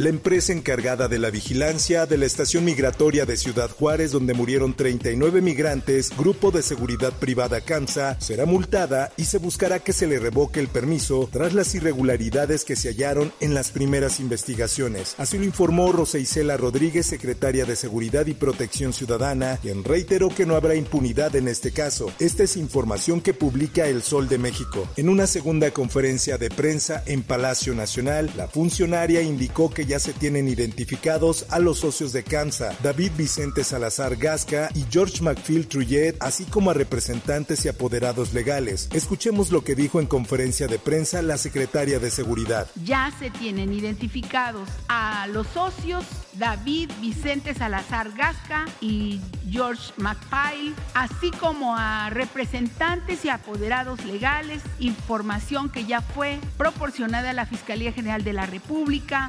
La empresa encargada de la vigilancia de la estación migratoria de Ciudad Juárez, donde murieron 39 migrantes, Grupo de Seguridad Privada CAMSA, será multada y se buscará que se le revoque el permiso tras las irregularidades que se hallaron en las primeras investigaciones. Así lo informó Rosa Isela Rodríguez, secretaria de Seguridad y Protección Ciudadana, quien reiteró que no habrá impunidad en este caso. Esta es información que publica El Sol de México. En una segunda conferencia de prensa en Palacio Nacional, la funcionaria indicó que ya se tienen identificados a los socios de CAMSA, David Vicente Salazar Gasca y George McPhil Truyet, así como a representantes y apoderados legales. Escuchemos lo que dijo en conferencia de prensa la secretaria de Seguridad. Ya se tienen identificados a los socios David Vicente Salazar Gasca y George McPhil, así como a representantes y apoderados legales, información que ya fue proporcionada a la Fiscalía General de la República.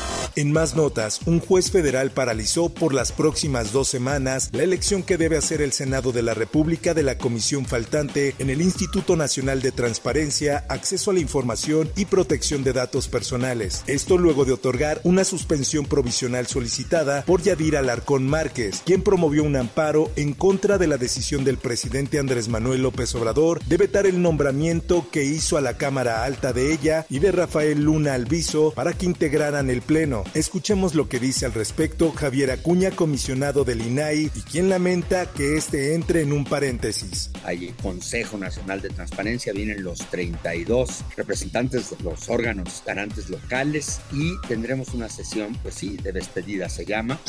En más notas, un juez federal paralizó por las próximas dos semanas la elección que debe hacer el Senado de la República de la comisión faltante en el Instituto Nacional de Transparencia, Acceso a la Información y Protección de Datos Personales. Esto luego de otorgar una suspensión provisional solicitada por Yadira Alarcón Márquez, quien promovió un amparo en contra de la decisión del presidente Andrés Manuel López Obrador de vetar el nombramiento que hizo a la Cámara Alta de ella y de Rafael Luna Alviso para que integraran el Pleno. Escuchemos lo que dice al respecto Javier Acuña, comisionado del INAI, y quien lamenta que este entre en un paréntesis. Hay Consejo Nacional de Transparencia, vienen los 32 representantes de los órganos garantes locales y tendremos una sesión, pues sí, de despedida se llama.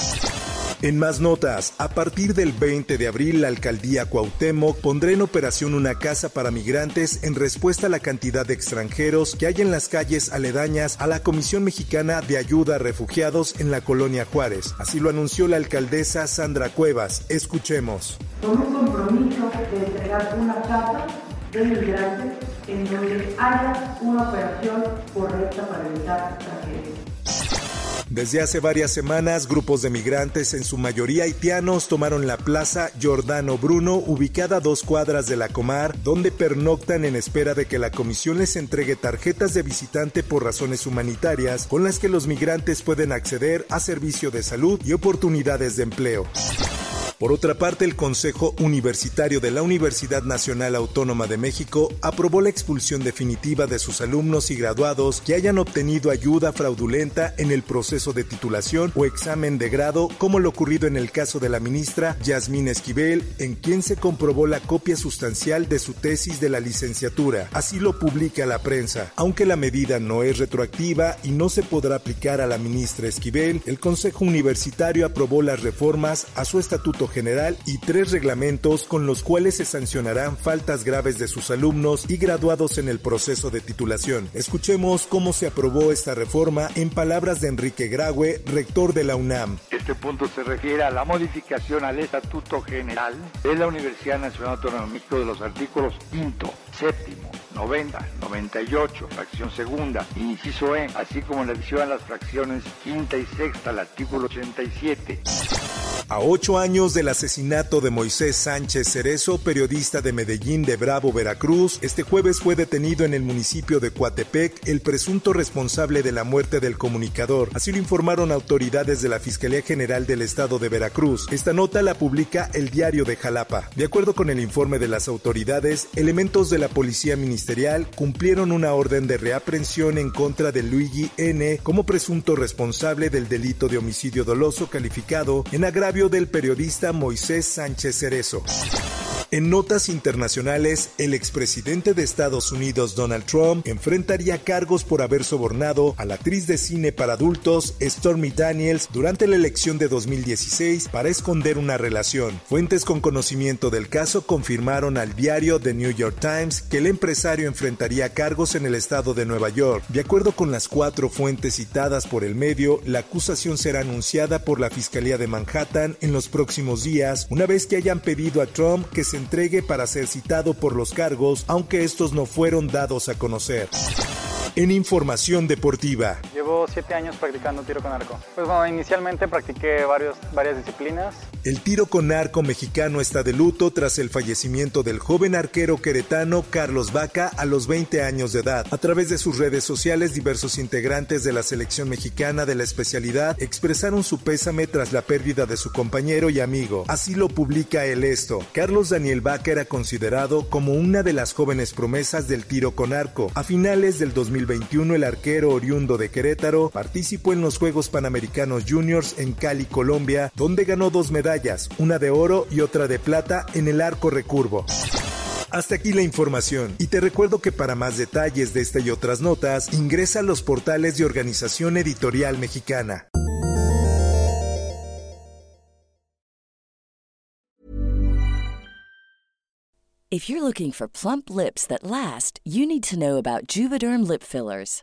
En más notas, a partir del 20 de abril la alcaldía Cuauhtémoc pondrá en operación una casa para migrantes en respuesta a la cantidad de extranjeros que hay en las calles aledañas a la Comisión Mexicana de Ayuda a Refugiados en la colonia Juárez. Así lo anunció la alcaldesa Sandra Cuevas. Escuchemos. Con un compromiso de entregar una casa de migrantes en donde haya una operación correcta para evitar extranjeros. Desde hace varias semanas, grupos de migrantes, en su mayoría haitianos, tomaron la plaza Giordano Bruno, ubicada a dos cuadras de la Comar, donde pernoctan en espera de que la comisión les entregue tarjetas de visitante por razones humanitarias, con las que los migrantes pueden acceder a servicio de salud y oportunidades de empleo. Por otra parte, el Consejo Universitario de la Universidad Nacional Autónoma de México aprobó la expulsión definitiva de sus alumnos y graduados que hayan obtenido ayuda fraudulenta en el proceso de titulación o examen de grado, como lo ocurrido en el caso de la ministra Yasmín Esquivel, en quien se comprobó la copia sustancial de su tesis de la licenciatura. Así lo publica la prensa. Aunque la medida no es retroactiva y no se podrá aplicar a la ministra Esquivel, el Consejo Universitario aprobó las reformas a su estatuto general y tres reglamentos con los cuales se sancionarán faltas graves de sus alumnos y graduados en el proceso de titulación. Escuchemos cómo se aprobó esta reforma en palabras de Enrique Graue, rector de la UNAM. Este punto se refiere a la modificación al Estatuto General de la Universidad Nacional Autónoma de los artículos quinto, séptimo, 90, 98, fracción segunda, inciso E, así como la adición a las fracciones quinta y sexta al artículo 87. A ocho años del asesinato de Moisés Sánchez Cerezo, periodista de Medellín de Bravo, Veracruz, este jueves fue detenido en el municipio de Coatepec el presunto responsable de la muerte del comunicador. Así lo informaron autoridades de la Fiscalía General del Estado de Veracruz. Esta nota la publica el diario de Jalapa. De acuerdo con el informe de las autoridades, elementos de la Policía Ministerial cumplieron una orden de reaprensión en contra de Luigi N. como presunto responsable del delito de homicidio doloso calificado en agravio del periodista Moisés Sánchez Cerezo. En notas internacionales, el expresidente de Estados Unidos Donald Trump enfrentaría cargos por haber sobornado a la actriz de cine para adultos Stormy Daniels durante la elección de 2016 para esconder una relación. Fuentes con conocimiento del caso confirmaron al diario The New York Times que el empresario enfrentaría cargos en el estado de Nueva York. De acuerdo con las cuatro fuentes citadas por el medio, la acusación será anunciada por la Fiscalía de Manhattan en los próximos días, una vez que hayan pedido a Trump que se entregue para ser citado por los cargos, aunque estos no fueron dados a conocer. En información deportiva. Llevo siete años practicando tiro con arco. Pues bueno, inicialmente practiqué varios, varias disciplinas. El tiro con arco mexicano está de luto tras el fallecimiento del joven arquero queretano Carlos Vaca a los 20 años de edad. A través de sus redes sociales, diversos integrantes de la selección mexicana de la especialidad expresaron su pésame tras la pérdida de su compañero y amigo. Así lo publica el esto. Carlos Daniel Vaca era considerado como una de las jóvenes promesas del tiro con arco. A finales del 2000 2021 el arquero oriundo de Querétaro participó en los Juegos Panamericanos Juniors en Cali, Colombia, donde ganó dos medallas, una de oro y otra de plata en el arco recurvo. Hasta aquí la información y te recuerdo que para más detalles de esta y otras notas ingresa a los portales de Organización Editorial Mexicana. If you're looking for plump lips that last, you need to know about Juvederm lip fillers.